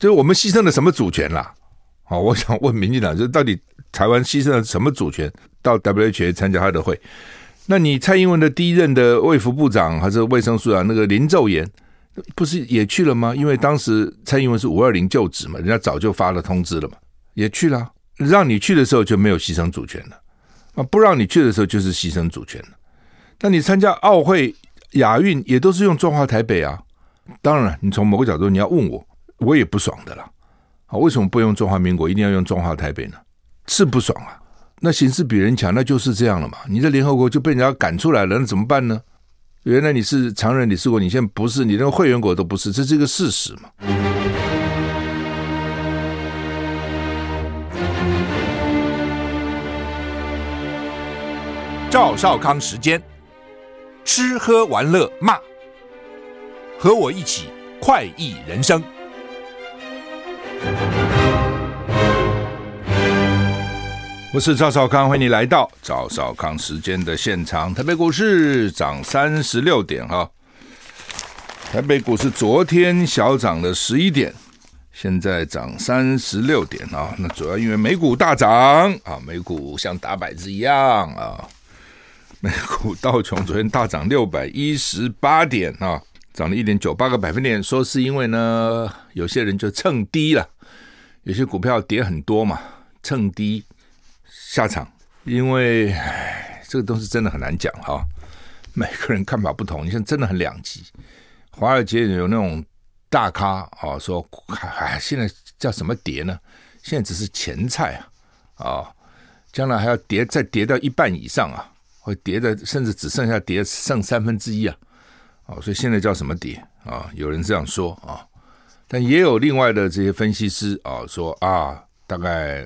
就是我们牺牲了什么主权啦？好，我想问民进党，就到底台湾牺牲了什么主权到 WHA 参加他的会？那你蔡英文的第一任的卫福部长还是卫生署长那个林奏延，不是也去了吗？因为当时蔡英文是五二零就职嘛，人家早就发了通知了嘛，也去了。让你去的时候就没有牺牲主权了啊，不让你去的时候就是牺牲主权了。那你参加奥会、亚运也都是用中华台北啊。当然了，你从某个角度你要问我，我也不爽的啦。啊，为什么不用中华民国，一定要用中华台北呢？是不爽啊。那形势比人强，那就是这样了嘛。你在联合国就被人家赶出来了，那怎么办呢？原来你是常任理事国，你现在不是，你连会员国都不是，这是一个事实嘛。赵少康时间，吃喝玩乐骂，和我一起快意人生。我是赵少康，欢迎你来到赵少康时间的现场。台北股市涨三十六点哈，台北股市昨天小涨了十一点，现在涨三十六点啊。那主要因为美股大涨啊，美股像打摆子一样啊。美股道琼昨天大涨六百一十八点啊，涨了一点九八个百分点。说是因为呢，有些人就蹭低了，有些股票跌很多嘛，蹭低。下场，因为，这个东西真的很难讲哈，每个人看法不同。你现在真的很两极，华尔街有那种大咖啊，说哎，现在叫什么跌呢？现在只是前菜啊，啊，将来还要跌，再跌到一半以上啊，会跌的甚至只剩下跌剩三分之一啊，啊，所以现在叫什么底啊？有人这样说啊，但也有另外的这些分析师啊说啊，大概。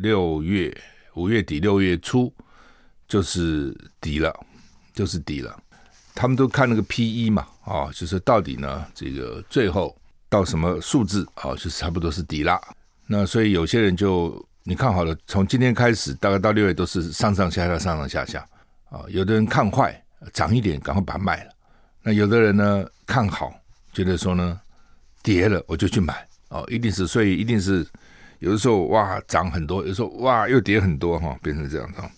六月五月底六月初就是底了，就是底了。他们都看那个 P E 嘛，啊，就是到底呢，这个最后到什么数字啊，就是差不多是底了。那所以有些人就你看好了，从今天开始大概到六月都是上上下下上上下下啊。有的人看坏，涨一点赶快把它卖了。那有的人呢看好，觉得说呢跌了我就去买哦，一定是所以一定是。有的时候哇涨很多，有时候哇又跌很多哈，变成这样哈。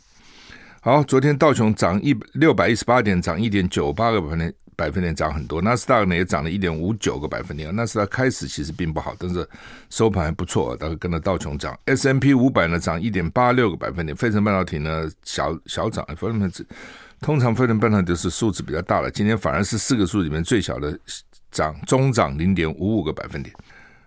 好，昨天道琼涨一六百一十八点，涨一点九八个百分点，百分点涨很多。纳斯达克呢也涨了一点五九个百分点。纳斯达克开始其实并不好，但是收盘还不错，大概跟着道琼涨。S M P 五百呢涨一点八六个百分点。费城半导体呢小小涨，费城半导体通常费城半导体是数字比较大了，今天反而是四个数字里面最小的涨，中涨零点五五个百分点。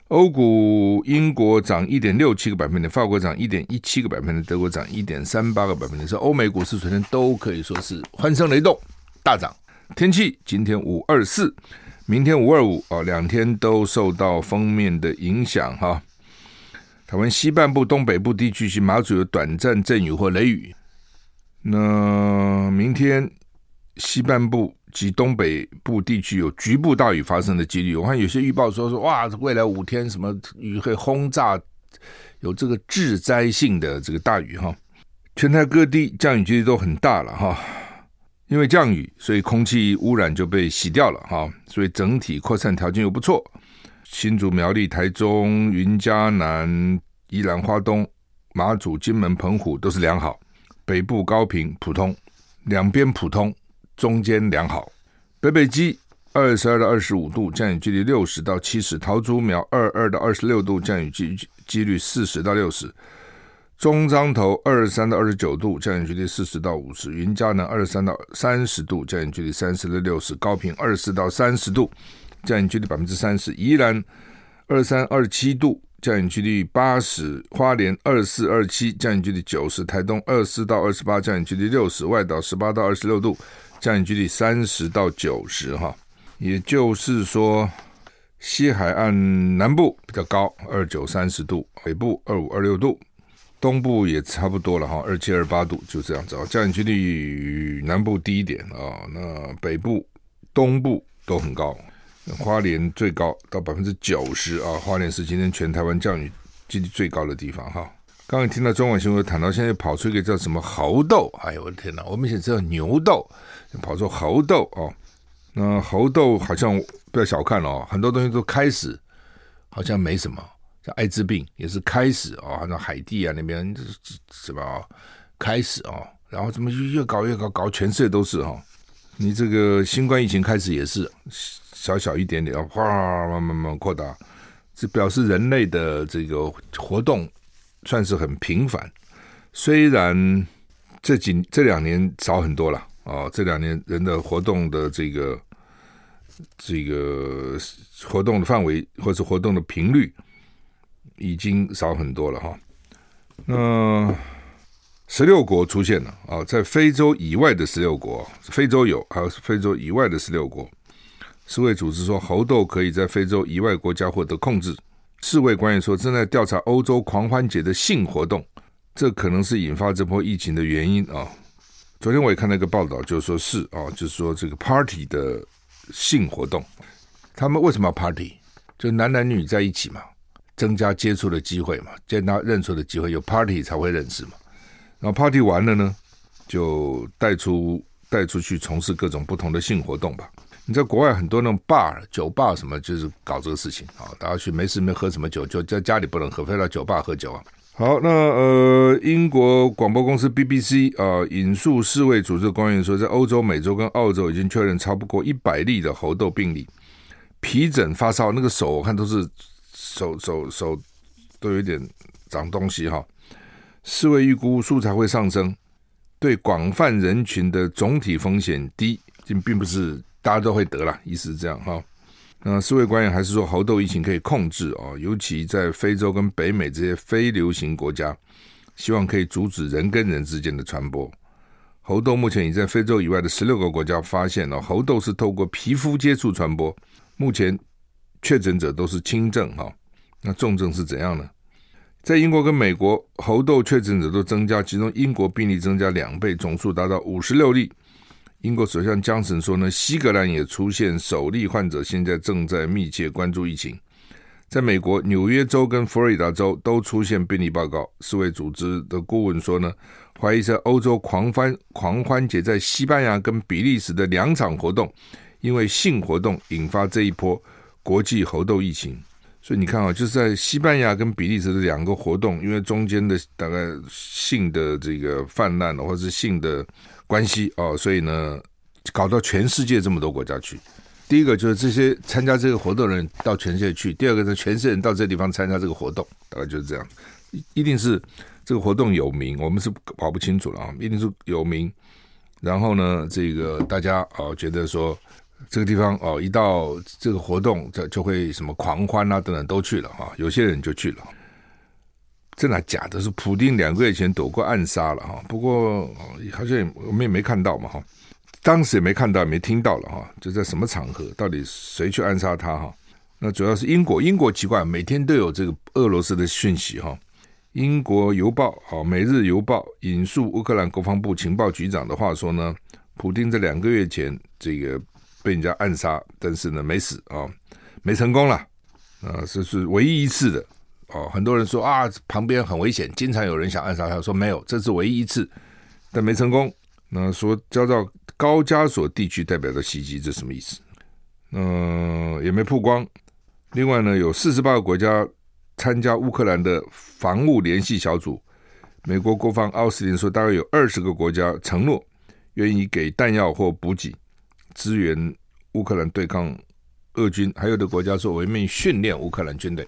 欧股，英国涨一点六七个百分点，法国涨一点一七个百分点，德国涨一点三八个百分点。是欧美股市昨天都可以说是欢声雷动，大涨。天气今天五二四，明天五二五啊，两天都受到封面的影响哈。台湾西半部、东北部地区是马祖有短暂阵雨或雷雨。那明天西半部。及东北部地区有局部大雨发生的几率。我看有些预报说说哇，未来五天什么雨会轰炸，有这个致灾性的这个大雨哈。全台各地降雨几率都很大了哈，因为降雨，所以空气污染就被洗掉了哈，所以整体扩散条件又不错。新竹、苗栗、台中、云嘉南、宜兰花东、马祖、金门、澎湖都是良好，北部高频普通，两边普通。中间良好，北北基二十二到二十五度，降雨几率六十到七十；桃竹苗二二到二十六度，降雨几几率四十到六十；中彰投二十三到二十九度，降雨几率四十到五十；云嘉南二十三到三十度，降雨几率三十到六十；高屏二十四到三十度，降雨几率百分之三十；宜兰二三二七度，降雨几率八十；花莲二四二七，降雨几率九十；台东二四到二十八，降雨几率六十；外岛十八到二十六度。降雨距离三十到九十哈，也就是说，西海岸南部比较高，二九三十度，北部二五二六度，东部也差不多了哈，二七二八度，就这样子啊。降雨距离南部低一点啊，那北部、东部都很高，花莲最高到百分之九十啊，花莲是今天全台湾降雨几率最高的地方哈。刚刚听到中广新闻谈到，现在跑出一个叫什么猴痘，哎呦我的天哪，我们以前知道牛痘。跑出猴痘哦，那猴痘好像不要小看哦，很多东西都开始好像没什么。像艾滋病也是开始啊，好像海地啊那边什么开始啊，然后怎么越搞越搞，搞全世界都是哈。你这个新冠疫情开始也是小小一点点，哗慢慢慢扩大，这表示人类的这个活动算是很频繁。虽然这几这两年少很多了啊，这两年人的活动的这个这个活动的范围或者活动的频率已经少很多了哈。那十六国出现了啊，在非洲以外的十六国，非洲有，还有非洲以外的十六国。世卫组织说，猴痘可以在非洲以外国家获得控制。世卫官员说，正在调查欧洲狂欢节的性活动，这可能是引发这波疫情的原因啊。昨天我也看到一个报道，就是说是啊，就是说这个 party 的性活动，他们为什么要 party？就男男女女在一起嘛，增加接触的机会嘛，见到认识的机会，有 party 才会认识嘛。然后 party 完了呢，就带出带出去从事各种不同的性活动吧。你在国外很多那种 bar 酒吧什么，就是搞这个事情啊。大家去没事没喝什么酒，就在家里不能喝，非到酒吧喝酒啊。好，那呃，英国广播公司 BBC 啊、呃，引述世卫组织官员说，在欧洲、美洲跟澳洲已经确认超不过一百例的猴痘病例，皮疹、发烧，那个手我看都是手手手都有点长东西哈。世卫预估数才会上升，对广泛人群的总体风险低，并并不是大家都会得了，意思是这样哈。那世卫官员还是说，猴痘疫情可以控制啊，尤其在非洲跟北美这些非流行国家，希望可以阻止人跟人之间的传播。猴痘目前已在非洲以外的十六个国家发现了，猴痘是透过皮肤接触传播，目前确诊者都是轻症哈，那重症是怎样呢？在英国跟美国，猴痘确诊者都增加，其中英国病例增加两倍，总数达到五十六例。英国首相江森说呢，西格兰也出现首例患者，现在正在密切关注疫情。在美国，纽约州跟佛罗里达州都出现病例报告。世卫组织的顾问说呢，怀疑在欧洲狂欢狂欢节在西班牙跟比利时的两场活动，因为性活动引发这一波国际猴痘疫情。所以你看啊，就是在西班牙跟比利时的两个活动，因为中间的大概性的这个泛滥或者是性的关系哦，所以呢，搞到全世界这么多国家去。第一个就是这些参加这个活动的人到全世界去；第二个是全世界人到这地方参加这个活动，大概就是这样。一定是这个活动有名，我们是搞不清楚了啊，一定是有名。然后呢，这个大家哦觉得说。这个地方哦，一到这个活动，这就会什么狂欢啊等等都去了啊，有些人就去了。真的假的？是普丁两个月前躲过暗杀了哈，不过好像我们也没看到嘛哈，当时也没看到，也没听到了哈，就在什么场合，到底谁去暗杀他哈？那主要是英国，英国奇怪，每天都有这个俄罗斯的讯息哈。英国邮报啊，每日邮报引述乌克兰国防部情报局长的话说呢，普丁在两个月前这个。被人家暗杀，但是呢没死啊，没成功了啊，这是唯一一次的哦。很多人说啊，旁边很危险，经常有人想暗杀他，说没有，这是唯一一次，但没成功。那说遭到高加索地区代表的袭击，这什么意思？嗯，也没曝光。另外呢，有四十八个国家参加乌克兰的防务联系小组。美国国防奥斯汀说，大概有二十个国家承诺愿意给弹药或补给。支援乌克兰对抗俄军，还有的国家说我们训练乌克兰军队。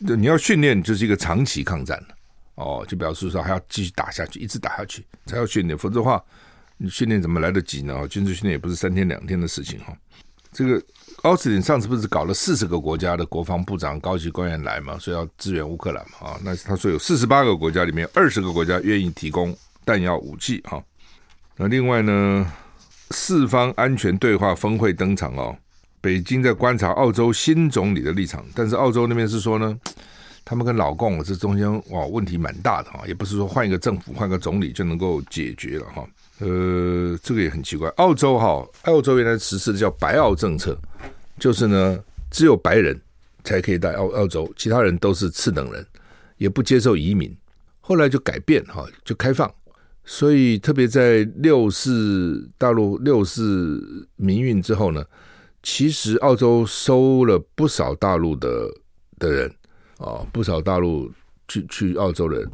你要训练就是一个长期抗战哦，就表示说还要继续打下去，一直打下去才要训练，否则的话你训练怎么来得及呢？军事训练也不是三天两天的事情哈。这个奥斯汀上次不是搞了四十个国家的国防部长高级官员来嘛，说要支援乌克兰嘛啊？那他说有四十八个国家里面，二十个国家愿意提供弹药武器哈。那另外呢？四方安全对话峰会登场哦，北京在观察澳洲新总理的立场，但是澳洲那边是说呢，他们跟老共这中间哇问题蛮大的哈，也不是说换一个政府换个总理就能够解决了哈。呃，这个也很奇怪，澳洲哈，澳洲原来实施的叫白澳政策，就是呢只有白人才可以在澳澳洲，其他人都是次等人，也不接受移民，后来就改变哈，就开放。所以，特别在六四大陆六四民运之后呢，其实澳洲收了不少大陆的的人啊，不少大陆去去澳洲的人。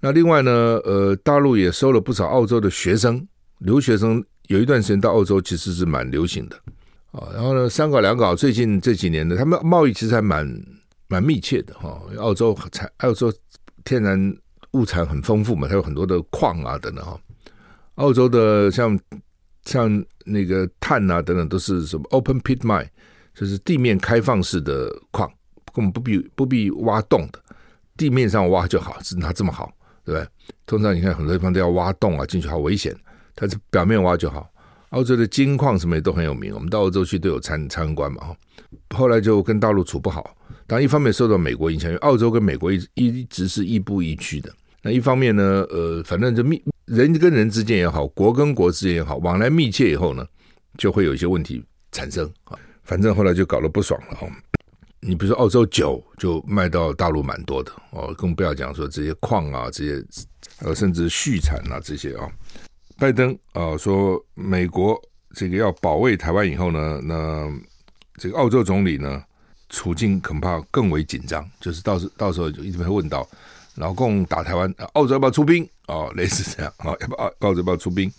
那另外呢，呃，大陆也收了不少澳洲的学生，留学生有一段时间到澳洲其实是蛮流行的啊。然后呢，三搞两搞，最近这几年呢，他们贸易其实还蛮蛮密切的哈。澳洲产澳洲天然物产很丰富嘛，它有很多的矿啊等等哈。澳洲的像像那个碳啊等等都是什么 open pit mine，就是地面开放式的矿，根本不必不必挖洞的，地面上挖就好，是它这么好，对不对？通常你看很多地方都要挖洞啊，进去好危险，它是表面挖就好。澳洲的金矿什么也都很有名，我们到澳洲去都有参参观嘛。后来就跟大陆处不好，当然一方面受到美国影响，因为澳洲跟美国一一直是亦步亦趋的。那一方面呢，呃，反正就密人跟人之间也好，国跟国之间也好，往来密切以后呢，就会有一些问题产生啊。反正后来就搞得不爽了哈。你比如说澳洲酒就卖到大陆蛮多的哦，更不要讲说这些矿啊，这些呃甚至畜产啊这些啊。拜登啊说美国这个要保卫台湾以后呢，那这个澳洲总理呢处境恐怕更为紧张，就是到时到时候就一直会问到。老共打台湾，澳洲要不要出兵？哦，类似这样啊，要不澳澳洲要不要出兵？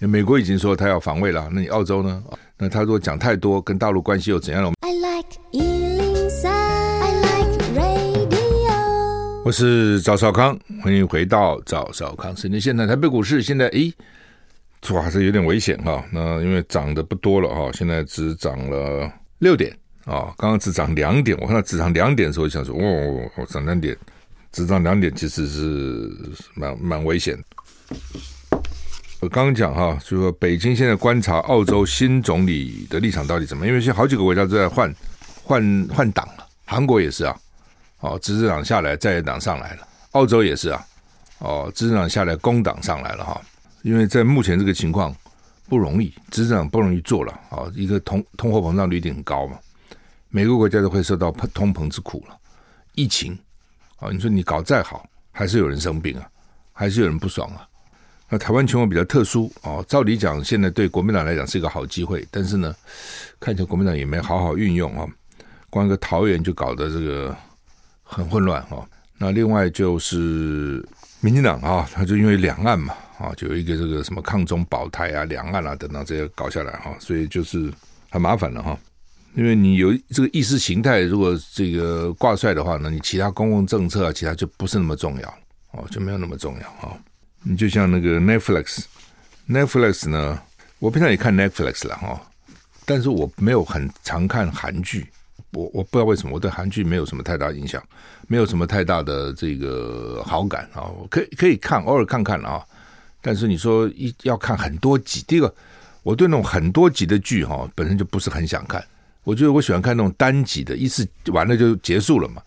因为美国已经说他要防卫了，那你澳洲呢？那他如果讲太多，跟大陆关系又怎样了？I like 103, I like radio。我是赵少康，欢迎回到赵少康时间。现在台北股市现在诶，哇，这有点危险哈。那因为涨的不多了哈，现在只涨了六点啊，刚刚只涨两点。我看到只涨两点的时候，我想说，哦，涨两点。只涨两点，其实是蛮蛮危险。我刚刚讲哈，就说北京现在观察澳洲新总理的立场到底怎么，因为现在好几个国家都在换换换党了，韩国也是啊，哦，执政党下来，在野党上来了，澳洲也是啊，哦，执政党下来，工党上来了哈。因为在目前这个情况不容易，执政党不容易做了啊，一个通通货膨胀率一定很高嘛，每个国家都会受到通膨之苦了，疫情。啊，你说你搞再好，还是有人生病啊，还是有人不爽啊。那台湾情况比较特殊啊，照理讲，现在对国民党来讲是一个好机会，但是呢，看起来国民党也没好好运用啊。光一个桃园就搞得这个很混乱啊。那另外就是民进党啊，他就因为两岸嘛啊，就有一个这个什么抗中保台啊、两岸啊等等这些搞下来哈，所以就是很麻烦了哈。因为你有这个意识形态，如果这个挂帅的话呢，你其他公共政策啊，其他就不是那么重要哦，就没有那么重要啊。你就像那个 Netflix，Netflix 呢，我平常也看 Netflix 了哈，但是我没有很常看韩剧，我我不知道为什么我对韩剧没有什么太大影响，没有什么太大的这个好感啊，可以可以看，偶尔看看啊，但是你说一要看很多集，第一个我对那种很多集的剧哈，本身就不是很想看。我觉得我喜欢看那种单集的，一次完了就结束了嘛。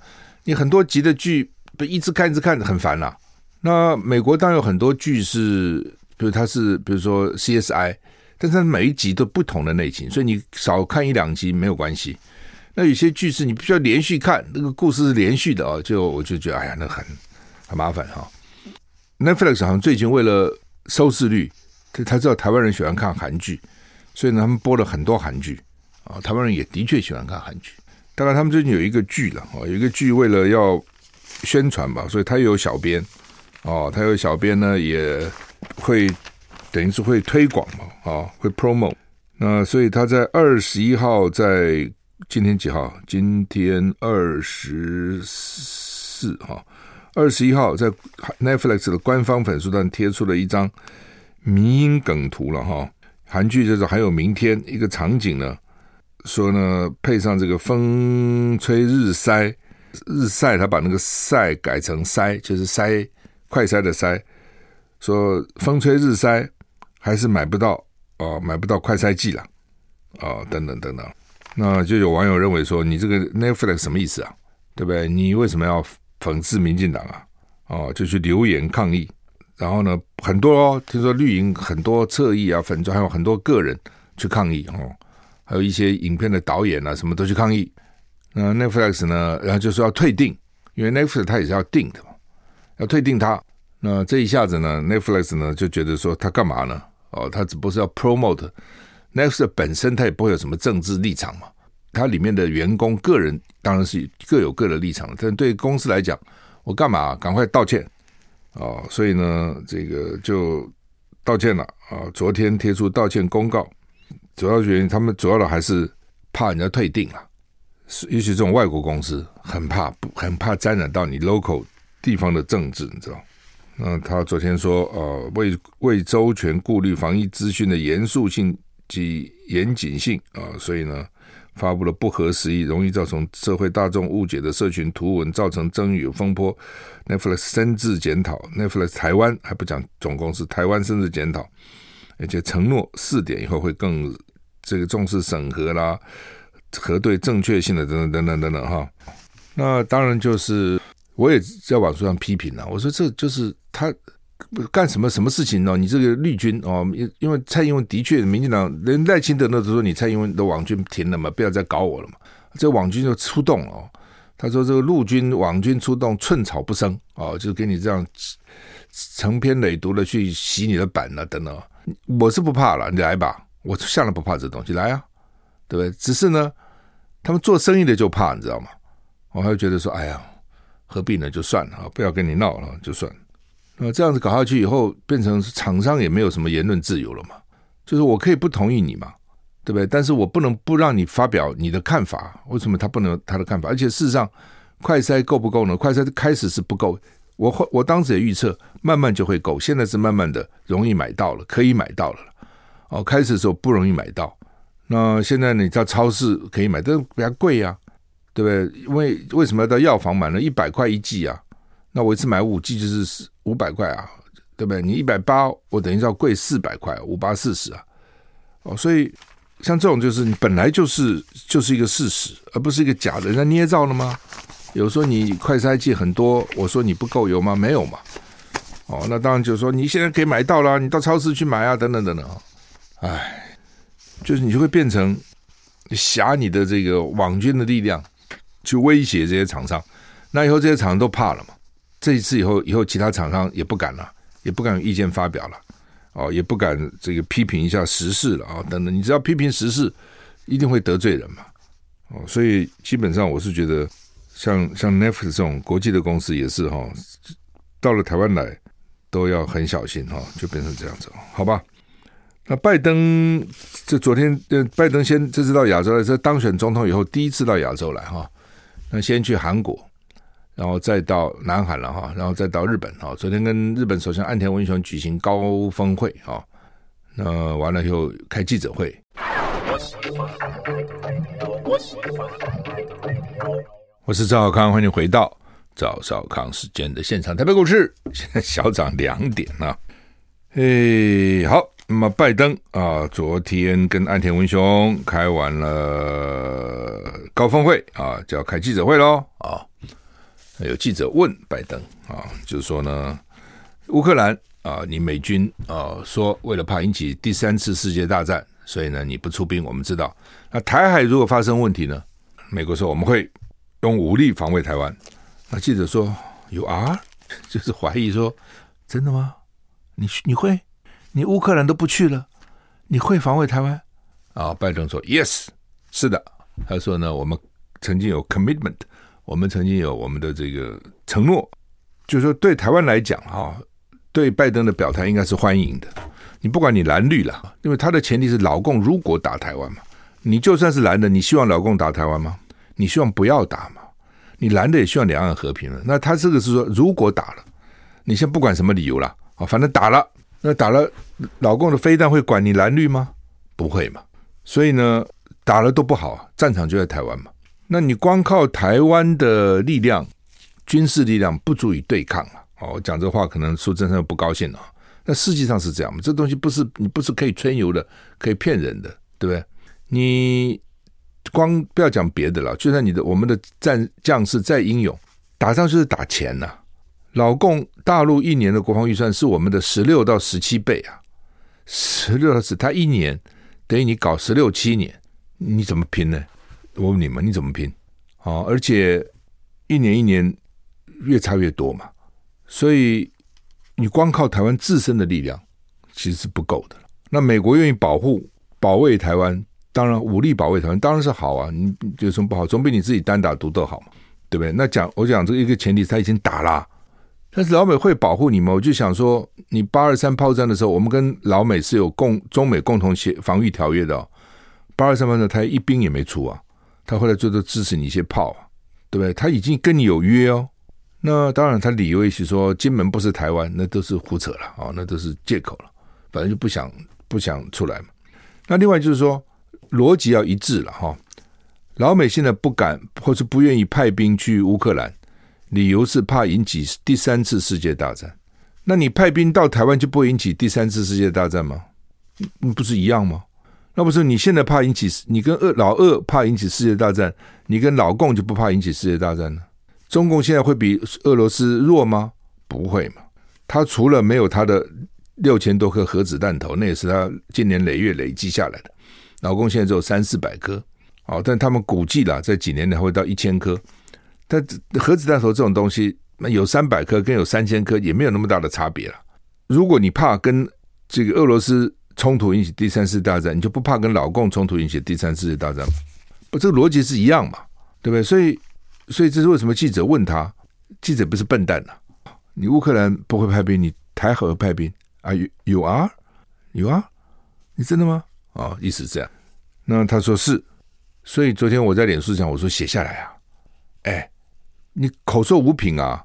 你很多集的剧，不一直看一直看很烦呐、那美国当然有很多剧是，比如它是比如说 CSI，但是它每一集都不同的类型，所以你少看一两集没有关系。那有些剧是你必须要连续看，那个故事是连续的啊，就我就觉得哎呀，那很很麻烦哈。Netflix 好像最近为了收视率，他他知道台湾人喜欢看韩剧，所以呢，他们播了很多韩剧。啊，台湾人也的确喜欢看韩剧。大概他们最近有一个剧了，哦，有一个剧为了要宣传吧，所以他有小编，哦，他有小编呢，也会等于是会推广嘛，啊，会 promo。那所以他在二十一号，在今天几号？今天二十四号，二十一号在 Netflix 的官方粉丝端贴出了一张迷因梗图了哈。韩剧就是还有明天一个场景呢。说呢，配上这个风吹日晒，日晒，他把那个晒改成塞，就是塞快塞的塞。说风吹日晒，还是买不到哦、买不到快塞剂了哦，等等等等。那就有网友认为说，你这个 Netflix 什么意思啊？对不对？你为什么要讽刺民进党啊？哦，就去留言抗议。然后呢，很多哦，听说绿营很多侧翼啊，粉专还有很多个人去抗议哦。还有一些影片的导演啊，什么都去抗议。那 Netflix 呢？然后就说要退订，因为 Netflix 它也是要订的嘛，要退订它。那这一下子呢，Netflix 呢就觉得说他干嘛呢？哦，他只不过是要 promote Netflix 本身，它也不会有什么政治立场嘛。他里面的员工个人当然是各有各的立场，但对公司来讲，我干嘛赶快道歉啊？所以呢，这个就道歉了啊。昨天贴出道歉公告，主要原因他们主要的还是怕人家退订了，尤其这种外国公司很怕不很怕沾染到你 local 地方的政治，你知道。那他昨天说，呃，为为周全顾虑防疫资讯的严肃性及严谨性啊，所以呢，发布了不合时宜、容易造成社会大众误解的社群图文，造成争议风波。Netflix 深自检讨，Netflix 台湾还不讲总公司，台湾深自检讨，而且承诺四点以后会更这个重视审核啦、核对正确性的等等等等等等哈。那当然就是。我也在网络上批评了，我说这就是他干什么什么事情呢？你这个绿军哦，因为蔡英文的确，民进党连赖清德那都说你蔡英文的网军停了嘛，不要再搞我了嘛。这网军就出动了哦，他说这个陆军网军出动，寸草不生哦，就是给你这样成篇累读的去洗你的版了等等。我是不怕了，你来吧，我向来不怕这东西，来啊，对不对？只是呢，他们做生意的就怕，你知道吗？我还会觉得说，哎呀。何必呢？就算了，不要跟你闹了，就算。那这样子搞下去以后，变成厂商也没有什么言论自由了嘛？就是我可以不同意你嘛，对不对？但是我不能不让你发表你的看法。为什么他不能他的看法？而且事实上，快筛够不够呢？快筛开始是不够，我我当时也预测，慢慢就会够。现在是慢慢的容易买到了，可以买到了。哦，开始的时候不容易买到。那现在你到超市可以买，但是比较贵呀。对不对？因为为什么要到药房买呢？一百块一剂啊，那我一次买五剂就是五百块啊，对不对？你一百八，我等于要贵四百块，五八四十啊。哦，所以像这种就是你本来就是就是一个事实，而不是一个假的，人家捏造了吗？有说你快筛剂很多，我说你不够有吗？没有嘛。哦，那当然就是说你现在可以买到了，你到超市去买啊，等等等等。哎，就是你就会变成挟你的这个网军的力量。去威胁这些厂商，那以后这些厂商都怕了嘛？这一次以后，以后其他厂商也不敢了，也不敢有意见发表了，哦，也不敢这个批评一下时事了啊，等等。你只要批评时事，一定会得罪人嘛，哦，所以基本上我是觉得像，像像 Netflix 这种国际的公司也是哈，到了台湾来都要很小心哈，就变成这样子，好吧？那拜登这昨天，呃，拜登先这次到亚洲来，这当选总统以后第一次到亚洲来哈。那先去韩国，然后再到南韩了哈，然后再到日本哈。昨天跟日本首相岸田文雄举行高峰会哈，那完了以后开记者会。我是赵少康，欢迎回到赵少康时间的现场。台北股市现在小涨两点了。哎，好，那么拜登啊，昨天跟岸田文雄开完了高峰会啊，就要开记者会喽啊。有记者问拜登啊，就是说呢，乌克兰啊，你美军啊，说为了怕引起第三次世界大战，所以呢你不出兵，我们知道。那台海如果发生问题呢，美国说我们会用武力防卫台湾。那记者说有啊，就是怀疑说真的吗？你你会，你乌克兰都不去了，你会防卫台湾？啊，拜登说：“Yes，是的。”他说呢，我们曾经有 commitment，我们曾经有我们的这个承诺，就是说对台湾来讲，哈，对拜登的表态应该是欢迎的。你不管你蓝绿了，因为他的前提是老共如果打台湾嘛，你就算是蓝的，你希望老共打台湾吗？你希望不要打吗？你蓝的也希望两岸和平了。那他这个是说，如果打了，你先不管什么理由了。啊，反正打了，那打了，老共的飞弹会管你蓝绿吗？不会嘛。所以呢，打了都不好啊，战场就在台湾嘛。那你光靠台湾的力量，军事力量不足以对抗啊。哦，我讲这话可能苏贞昌不高兴了。那实际上是这样嘛？这东西不是你不是可以吹牛的，可以骗人的，对不对？你光不要讲别的了，就算你的我们的战将士再英勇，打仗就是打钱呐、老共大陆一年的国防预算是我们的十六到十七倍啊，十六到十，他一年等于你搞十六七年，你怎么拼呢？我问你们，你怎么拼？啊，而且一年一年越差越多嘛，所以你光靠台湾自身的力量其实是不够的。那美国愿意保护保卫台湾，当然武力保卫台湾当然是好啊，你有什么不好？总比你自己单打独斗好嘛，对不对？那讲我讲这个一个前提，他已经打了，但是老美会保护你吗？我就想说，你八二三炮战的时候，我们跟老美是有共中美共同协防御条约的哦。八二三炮战，他一兵也没出啊，他后来最多支持你一些炮啊，对不对？他已经跟你有约哦。那当然，他理由一起说金门不是台湾，那都是胡扯了啊，那都是借口了。反正就不想不想出来嘛。那另外就是说，逻辑要一致了哈。老美现在不敢或是不愿意派兵去乌克兰，理由是怕引起第三次世界大战。那你派兵到台湾就不引起第三次世界大战吗？不是一样吗？那不是你现在怕引起，你跟俄老俄怕引起世界大战，你跟老共就不怕引起世界大战呢？中共现在会比俄罗斯弱吗？不会嘛。他除了没有他的六千多颗核子弹头，那也是他经年累月累积下来的。老共现在只有三四百颗，哦，但他们估计啦，在几年内会到一千颗。但核子弹头这种东西，那有三百颗跟有三千颗也没有那么大的差别了。如果你怕跟这个俄罗斯冲突引起第三次大战，你就不怕跟老共冲突引起第三次大战吗？不，这个逻辑是一样嘛，对不对？所以。所以这是为什么记者问他，记者不是笨蛋呐、你乌克兰不会派兵，你台海派兵啊有有啊有啊你真的吗？啊、哦，意思是这样。那他说是。所以昨天我在脸书上我说写下来啊，哎，你口说无凭啊，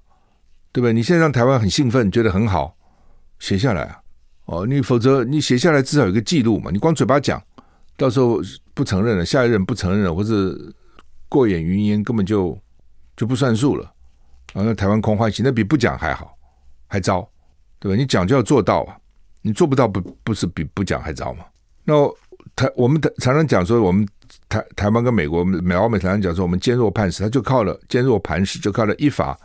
对不对？你现在让台湾很兴奋，觉得很好，写下来啊。哦，你否则你写下来至少有个记录嘛。你光嘴巴讲，到时候不承认了，下一任不承认了，或者过眼云烟，根本就。就不算数了，啊，那台湾空欢喜，那比不讲还好，还糟，对吧？你讲就要做到啊，你做不到不不是比不讲还糟吗？那台我们常常讲说，我们台台湾跟美国美澳美台湾讲说，我们坚若磐石，他就靠了坚若磐石，就靠了一法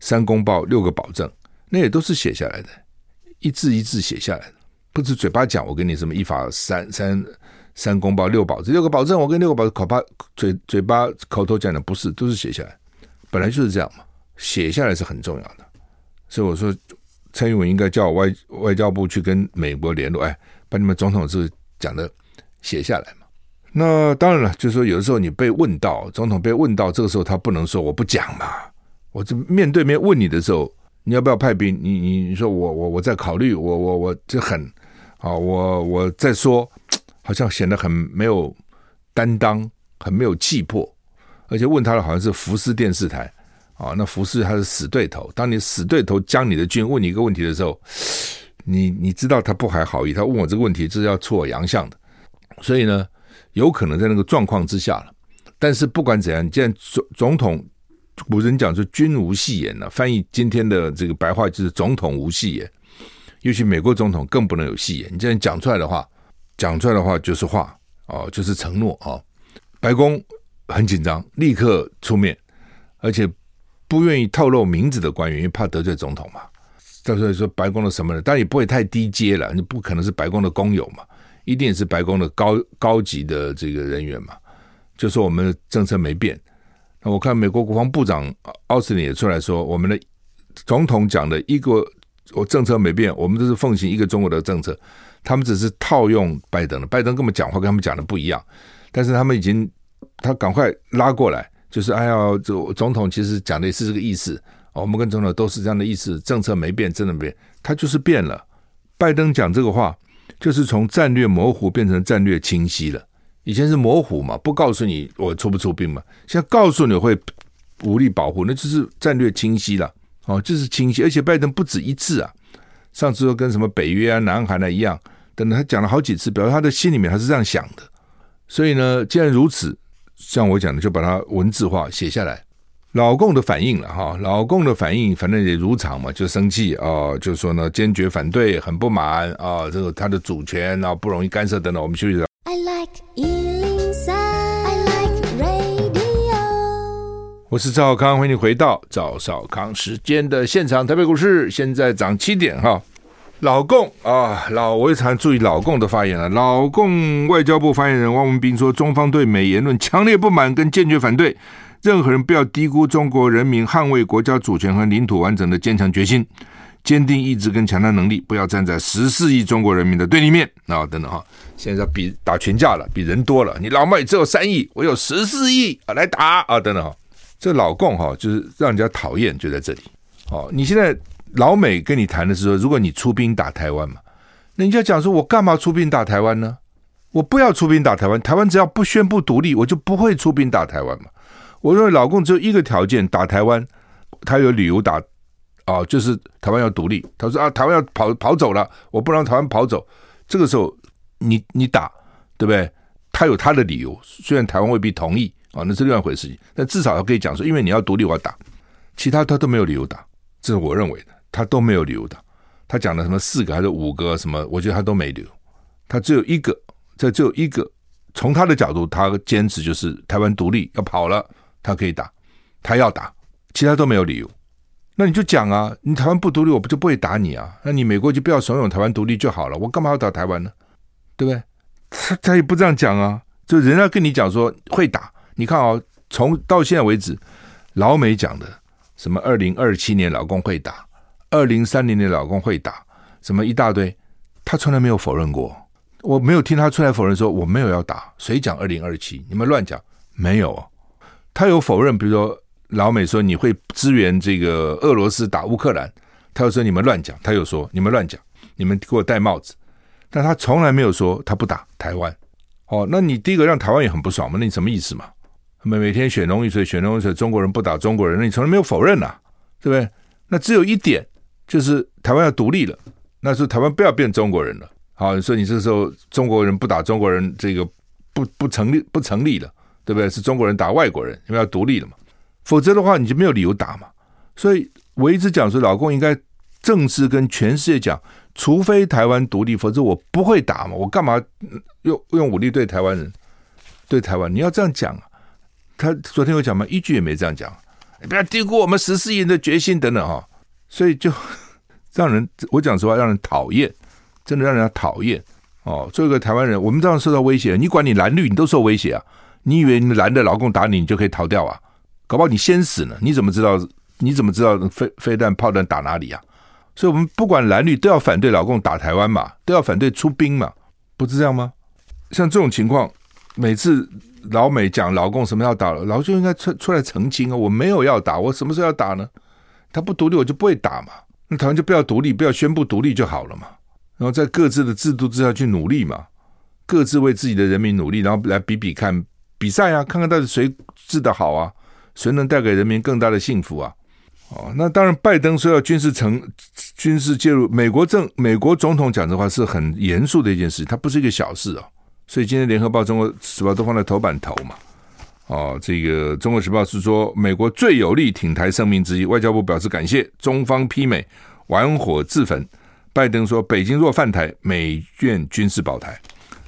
三公报六个保证，那也都是写下来的，一字一字写下来的，不是嘴巴讲。我跟你什么一法三三三公报六保证，六个保证，我跟六个保证，口巴嘴嘴巴口头讲的不是，都是写下来。本来就是这样嘛，写下来是很重要的，所以我说蔡英文应该叫外外交部去跟美国联络，哎，把你们总统是讲的写下来。那当然了，就是说有的时候你被问到，总统被问到，这个时候他不能说我不讲嘛。我这面对面问你的时候，你要不要派兵？你你你说我我我在考虑，我我我这很啊，我我在说，好像显得很没有担当，很没有气魄。而且问他的好像是福斯电视台啊，那福斯他是死对头。当你死对头将你的军问你一个问题的时候，你你知道他不怀好意，他问我这个问题这是要出我洋相的，所以呢，有可能在那个状况之下了。但是不管怎样，既然总总统古人讲说“君无戏言”呢，翻译今天的这个白话就是“总统无戏言”，尤其美国总统更不能有戏言。你这样讲出来的话，讲出来的话就是话哦，就是承诺啊，白宫。很紧张，立刻出面，而且不愿意透露名字的官员，因为怕得罪总统嘛。到时候说白宫的什么人，当然也不会太低阶了，你不可能是白宫的工友嘛，一定也是白宫的高高级的这个人员嘛。就说我们的政策没变，那我看美国国防部长奥斯汀也出来说，我们的总统讲的一个我政策没变，我们都是奉行一个中国的政策，他们只是套用拜登的，拜登跟我们讲话跟他们讲的不一样，但是他们已经。他赶快拉过来，就是哎呀，这总统其实讲的也是这个意思。我们跟总统都是这样的意思，政策没变，真的没变，他就是变了。拜登讲这个话，就是从战略模糊变成战略清晰了。以前是模糊嘛，不告诉你我出不出兵嘛，现在告诉你会武力保护，那就是战略清晰了。哦，就是清晰，而且拜登不止一次啊，上次说跟什么北约啊、南韩啊一样，等等，他讲了好几次，表示他的心里面他是这样想的。所以呢，既然如此。像我讲的，就把它文字化写下来。老共的反应了哈，老共的反应反正也如常嘛，就生气啊，就说呢坚决反对，很不满啊，这个他的主权啊不容易干涉等等。我们休息一下。I like 103, I like radio。我是赵少康，欢迎你回到赵少康时间的现场。台北股市现在涨七点哈。老共啊，老我也常注意老共的发言了。老共外交部发言人汪文斌说：“中方对美言论强烈不满，跟坚决反对。任何人不要低估中国人民捍卫国家主权和领土完整的坚强决心。坚定意志跟强大能力，不要站在十四亿中国人民的对立面啊！等等哈，现在比打群架了，比人多了。你老美只有三亿，我有十四亿啊，来打啊！等等哈，这老共哈就是让人家讨厌，就在这里。哦，你现在老美跟你谈的是说，如果你出兵打台湾嘛，那你就讲说，我干嘛出兵打台湾呢？我不要出兵打台湾，台湾只要不宣布独立，我就不会出兵打台湾嘛。我认为老共只有一个条件，打台湾，他有理由打。啊，就是台湾要独立，他说啊，台湾要跑跑走了，我不让台湾跑走。这个时候你你打，对不对？他有他的理由，虽然台湾未必同意啊，那是另外一回事情。但至少他可以讲说，因为你要独立，我要打。其他他都没有理由打，这是我认为的，他都没有理由打。他讲的什么四个还是五个什么，我觉得他都没理由。他只有一个，这只有一个。从他的角度，他坚持就是台湾独立要跑了，他可以打，他要打，其他都没有理由。那你就讲啊，你台湾不独立，我不就不会打你啊？那你美国就不要怂恿台湾独立就好了，我干嘛要打台湾呢？对不对？他他也不这样讲啊，就人家跟你讲说会打，你看啊，从到现在为止，老美讲的什么二零二七年老公会打，二零三零年老公会打，什么一大堆，他从来没有否认过，我没有听他出来否认说我没有要打，谁讲二零二七？你们乱讲，没有，他有否认，比如说。老美说你会支援这个俄罗斯打乌克兰，他又说你们乱讲，他又说你们乱讲，你们给我戴帽子，但他从来没有说他不打台湾。哦，那你第一个让台湾也很不爽嘛？那你什么意思嘛？每每天血浓于水，血浓于水，中国人不打中国人，那你从来没有否认呐、对不对？那只有一点，就是台湾要独立了，那是台湾不要变中国人了。好，你说你这时候中国人不打中国人，这个不不成立不成立了，对不对？是中国人打外国人，因为要独立了嘛。否则的话，你就没有理由打嘛。所以我一直讲说，老公应该正式跟全世界讲，除非台湾独立，否则我不会打嘛。我干嘛用用武力对台湾人？对台湾，你要这样讲啊。他昨天有讲吗？一句也没这样讲。不要低估我们十四亿人的决心等等哈。所以就让人，我讲实话，让人讨厌，真的让人家讨厌哦。作为一个台湾人，我们这样受到威胁，你管你蓝绿，你都受威胁啊。你以为你蓝的老公打你，你就可以逃掉啊？搞不好你先死呢？你怎么知道？你怎么知道飞飞弹、炮弹打哪里啊？所以，我们不管蓝绿都要反对老共打台湾嘛，都要反对出兵嘛，不是这样吗？像这种情况，每次老美讲老共什么要打了，老就应该出出来澄清啊！我没有要打，我什么时候要打呢？他不独立，我就不会打嘛。那台湾就不要独立，不要宣布独立就好了嘛。然后在各自的制度之下去努力嘛，各自为自己的人民努力，然后来比比看比赛啊，看看到底谁治得好啊。谁能带给人民更大的幸福啊？哦，那当然，拜登说要军事成军事介入，美国政美国总统讲这话是很严肃的一件事，它不是一个小事啊。所以今天联合报、中国时报都放在头版头嘛。哦，这个中国时报是说美国最有力挺台声明之一，外交部表示感谢中方批美，玩火自焚。拜登说北京若犯台，美愿军事保台。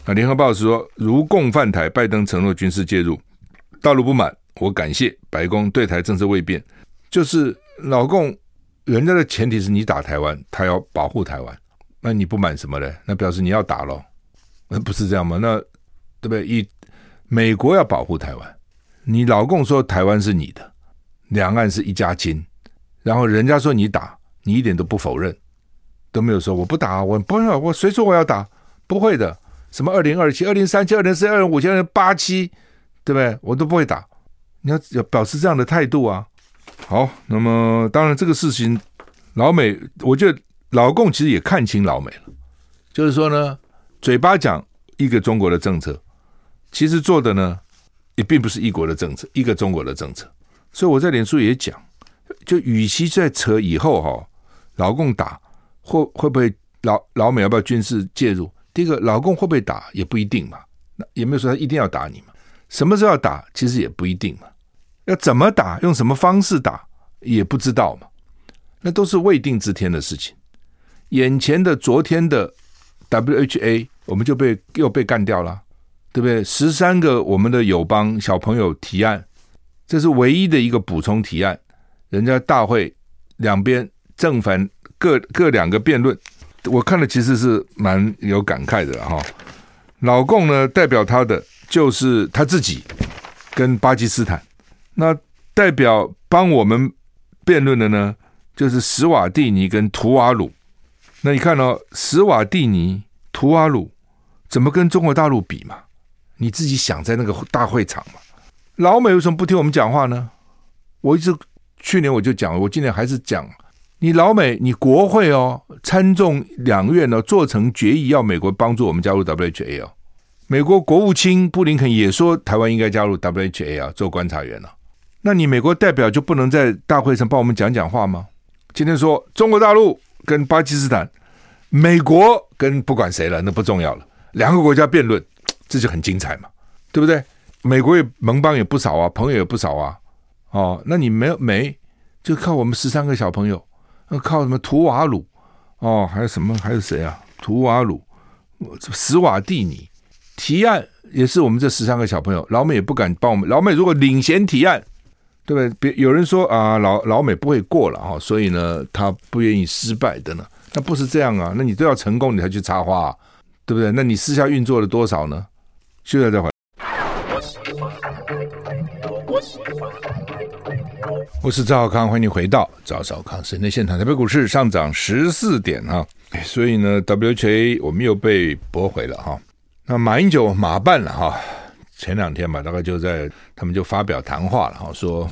那联合报是说如共犯台，拜登承诺军事介入，大陆不满。我感谢白宫对台政策未变，就是老共人家的前提是你打台湾，他要保护台湾，那你不满什么呢？那表示你要打咯，那不是这样吗？那对不对？一美国要保护台湾，你老共说台湾是你的，两岸是一家亲，然后人家说你打，你一点都不否认，都没有说我不打，我不要，我谁说我要打？不会的，什么二零二七、二零三七、二零四、二零五七、二零八七，对不对？我都不会打。你要要表示这样的态度啊！好，那么当然这个事情，老美我觉得老共其实也看清老美了，就是说呢，嘴巴讲一个中国的政策，其实做的呢也并不是一国的政策，一个中国的政策。所以我在脸书也讲，就与其在扯以后哈、哦，老共打会会不会老老美要不要军事介入？第一个，老公会不会打也不一定嘛，那也没有说他一定要打你嘛，什么时候要打其实也不一定嘛。要怎么打，用什么方式打，也不知道嘛。那都是未定之天的事情。眼前的昨天的 WHA，我们就被又被干掉了，对不对？十三个我们的友邦小朋友提案，这是唯一的一个补充提案。人家大会两边正反各各两个辩论，我看了其实是蛮有感慨的哈。老共呢，代表他的就是他自己跟巴基斯坦。那代表帮我们辩论的呢，就是史瓦蒂尼跟图瓦鲁。那你看哦，史瓦蒂尼、图瓦鲁怎么跟中国大陆比嘛？你自己想在那个大会场嘛？老美为什么不听我们讲话呢？我一直去年我就讲，我今年还是讲，你老美，你国会哦，参众两院呢做成决议，要美国帮助我们加入 WHA 哦。美国国务卿布林肯也说，台湾应该加入 WHA 啊，做观察员了。那你美国代表就不能在大会上帮我们讲讲话吗？今天说中国大陆跟巴基斯坦，美国跟不管谁了，那不重要了，两个国家辩论。这就很精彩嘛，对不对？美国也盟邦也不少啊，朋友也不少啊。哦，那你没有没，就靠我们十三个小朋友，那靠什么图瓦鲁？哦，还有什么？还有谁啊？图瓦鲁、史瓦蒂尼提案也是我们这十三个小朋友，老美也不敢帮我们。老美如果领衔提案，对不对？别有人说啊，老老美不会过了哈，所以呢，他不愿意失败的呢。那不是这样啊，那你都要成功，你才去插花，对不对？那你私下运作了多少呢？现在再回来，我是赵少康，欢迎你回到赵少康时间的现场。台北股市上涨十四点哈，所以呢，WHA 我们又被驳回了哈。那马英九马办了哈，前两天吧，大概就在他们就发表谈话了哈，说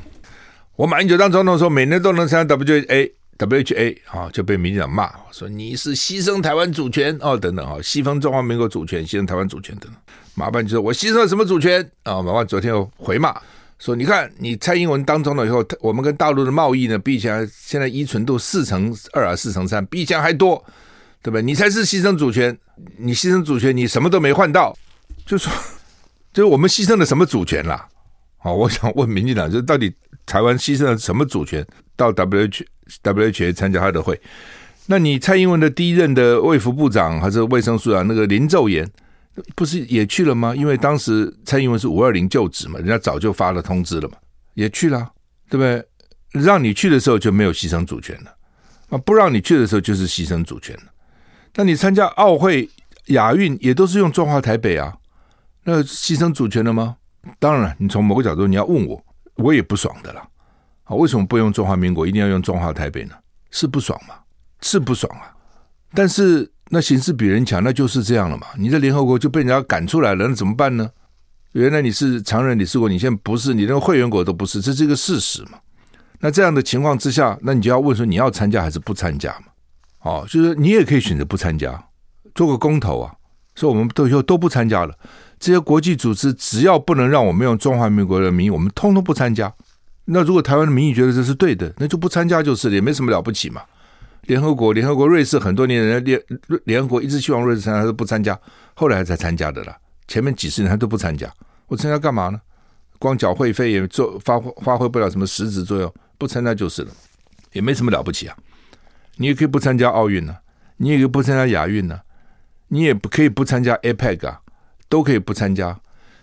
我马英九当总统的时候，每年都能参加 WHA。WHA 啊，就被民进党骂说你是牺牲台湾主权哦，等等啊，牺牲中华民国主权，牺牲台湾主权等等。马办就说我牺牲了什么主权啊？马办昨天又回骂说，你看你蔡英文当中了以后，我们跟大陆的贸易呢，比以前现在依存度四成二啊，四成三，比以前还多，对不对？你才是牺牲主权，你牺牲主权，你什么都没换到，就说就是我们牺牲了什么主权啦？好，我想问民进党，就到底台湾牺牲了什么主权到 WH WHA 参加他的会，那你蔡英文的第一任的卫福部长还是卫生署长那个林奏延，不是也去了吗？因为当时蔡英文是五二零就职嘛，人家早就发了通知了嘛，也去了，对不对？让你去的时候就没有牺牲主权了，啊，不让你去的时候就是牺牲主权了。那你参加奥会、亚运也都是用中华台北啊，那牺牲主权了吗？当然，你从某个角度你要问我，我也不爽的啦。为什么不用中华民国，一定要用中华台北呢？是不爽吗？是不爽啊！但是那形势比人强，那就是这样了嘛。你在联合国就被人家赶出来了，那怎么办呢？原来你是常任理事国，你现在不是，你连会员国都不是，这是一个事实嘛。那这样的情况之下，那你就要问说，你要参加还是不参加嘛？哦，就是你也可以选择不参加，做个公投啊，说我们都以后都不参加了。这些国际组织只要不能让我们用中华民国的名义，我们通通不参加。那如果台湾的民意觉得这是对的，那就不参加就是了，也没什么了不起嘛。联合国，联合国，瑞士很多年人联联合国一直希望瑞士参加，他都不参加，后来才参加的啦。前面几十年他都不参加，我参加干嘛呢？光缴会费也做发发挥不了什么实质作用，不参加就是了，也没什么了不起啊。你也可以不参加奥运呢，你也可以不参加亚运呢，你也不可以不参加 APEC 啊，都可以不参加。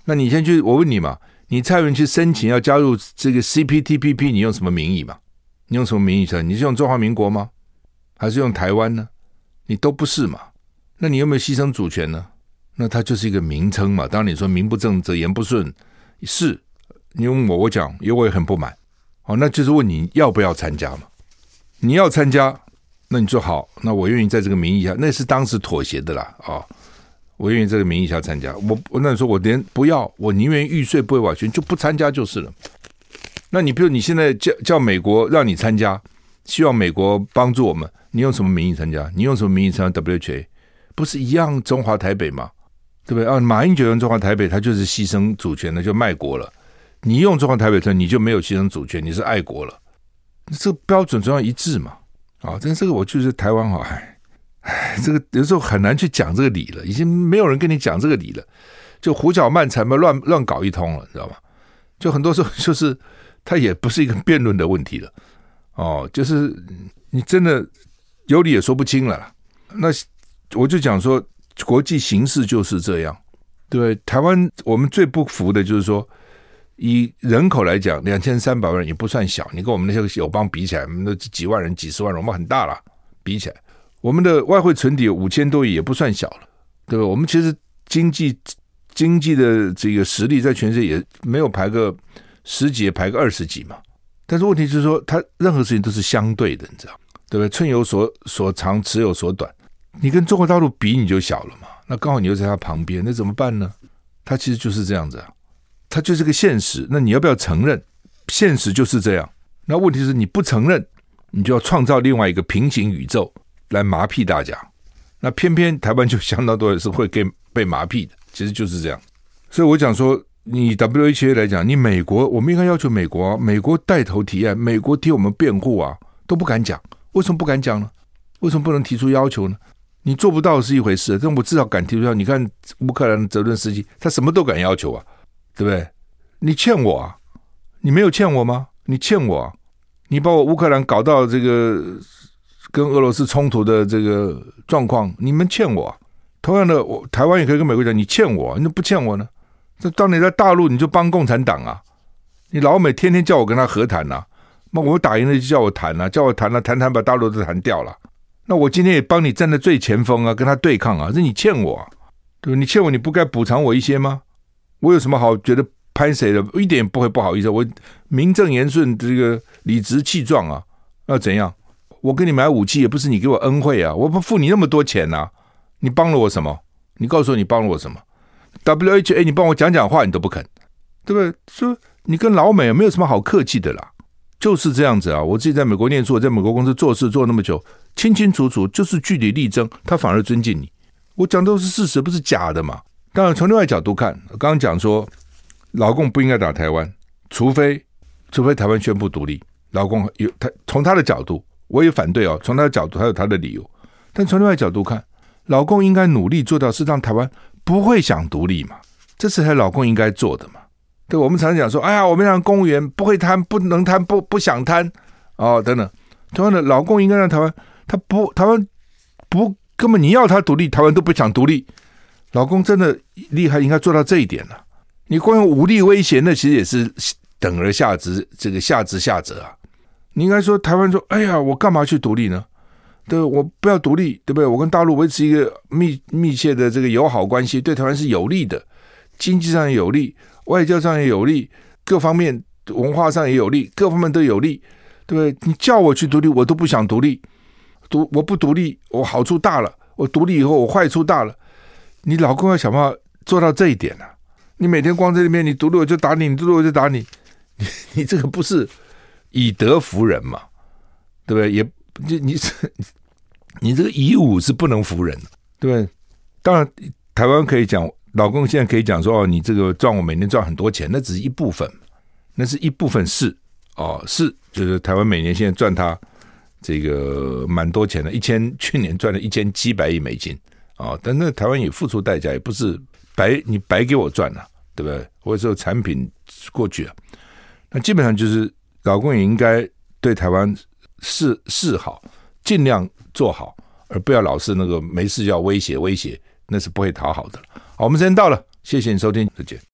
那你先去，我问你嘛。你蔡文去申请要加入这个 CPTPP，你用什么名义嘛？你用什么名义去？你是用中华民国吗？还是用台湾呢？你都不是嘛？那你有没有牺牲主权呢？那它就是一个名称嘛。当你说名不正则言不顺，是你问我，我讲，因为我也很不满。哦，那就是问你要不要参加嘛？你要参加，那你说好，那我愿意在这个名义下，那是当时妥协的啦，啊、我愿意这个名义下参加，我我那你说我连不要，我宁愿玉碎不为瓦全，就不参加就是了。那你比如你现在叫叫美国让你参加，希望美国帮助我们，你用什么名义参加？你用什么名义参加 WHA？不是一样中华台北吗？对不对啊？马英九用中华台北，他就是牺牲主权的，就卖国了。你用中华台北，他你就没有牺牲主权，你是爱国了。这个标准总要一致嘛？啊，但这个我就是台湾好嗨。唉，这个有时候很难去讲这个理了，已经没有人跟你讲这个理了，就胡搅蛮缠嘛，乱乱搞一通了，你知道吗？就很多时候就是它也不是一个辩论的问题了，哦，就是你真的有理也说不清了啦。那我就讲说，国际形势就是这样，对，台湾我们最不服的就是说，以人口来讲，两千三百万人也不算小，你跟我们那些友邦比起来，那几万人、几十万人，我们很大了，比起来。我们的外汇存底五千多亿，也不算小了，对吧？我们其实经济经济的这个实力在全世界也没有排个十几，也排个二十几嘛，但是问题就是说，他任何事情都是相对的，你知道对不对？寸有所所长，尺有所短。你跟中国大陆比，你就小了嘛。那刚好你又在他旁边，那怎么办呢？他其实就是这样子啊，他就是个现实。那你要不要承认？现实就是这样。那问题是你不承认，你就要创造另外一个平行宇宙来麻痹大家。那偏偏台湾就相当多的是会给被麻痹的，其实就是这样。所以我讲说，你 WHA 来讲，你美国，我们应该要求美国，美国带头提案，美国替我们辩护啊，都不敢讲，为什么不敢讲呢？为什么不能提出要求呢？你做不到是一回事，但我至少敢提出要。你看乌克兰的泽伦斯基，他什么都敢要求啊，对不对？你欠我啊，你没有欠我吗？你欠我啊，你把我乌克兰搞到这个。跟俄罗斯冲突的这个状况，你们欠我。同样的，我台湾也可以跟美国讲，你欠我，你怎么不欠我呢？这当你在大陆，你就帮共产党啊！你老美天天叫我跟他和谈呐、啊，那我打赢了就叫我谈呐、啊，叫我谈了、谈谈把大陆都谈掉了。那我今天也帮你站在最前锋啊，跟他对抗啊，是你欠我、啊，对吧？你欠我，你不该补偿我一些吗？我有什么好觉得拍谁的？一点也不会不好意思，我名正言顺，这个理直气壮啊，要怎样？我给你买武器也不是你给我恩惠啊，我不付你那么多钱呐、啊，你帮了我什么？你告诉我你帮了我什么？WHA 你帮我讲讲话你都不肯，对不对？说你跟老美没有什么好客气的啦，就是这样子啊。我自己在美国念书，我在美国公司做事做那么久，清清楚楚，就是据理力争，他反而尊敬你。我讲都是事实，不是假的嘛。当然从另外角度看，刚刚讲说，老共不应该打台湾，除非除非台湾宣布独立，老共有他从他的角度。我也反对哦，从他的角度，他有他的理由。但从另外角度看，老共应该努力做到是让台湾不会想独立嘛，这是他老公应该做的嘛。对，我们常常讲说，哎呀，我们让公务员不会贪，不能贪，不不想贪哦，等等。同样的，老公应该让台湾，他不，台湾不，根本你要他独立，台湾都不想独立。老公真的厉害，应该做到这一点了、啊。你光用武力威胁，那其实也是等而下之，这个下之下者啊。你应该说，台湾说：“哎呀，我干嘛去独立呢？对，我不要独立，对不对？我跟大陆维持一个密密切的这个友好关系，对台湾是有利的，经济上也有利，外交上也有利，各方面文化上也有利，各方面都有利，对不对？你叫我去独立，我都不想独立，独我不独立，我好处大了；我独立以后，我坏处大了。你老公要想办法做到这一点啊！你每天光在那边，你独立我就打你，你独立我就打你，你你这个不是。”以德服人嘛，对不对？也你你是你这个以武是不能服人，对不对？当然，台湾可以讲，老公现在可以讲说哦，你这个赚我每年赚很多钱，那只是一部分，那是一部分是哦，是就是台湾每年现在赚他这个蛮多钱的，一千去年赚了一千七百亿美金、哦，但那台湾也付出代价，也不是白你白给我赚了、对不对？或者说产品过去了，那基本上就是。老公也应该对台湾示示好，尽量做好，而不要老是那个没事要威胁威胁，那是不会讨好的。好，我们时间到了，谢谢你收听，再见。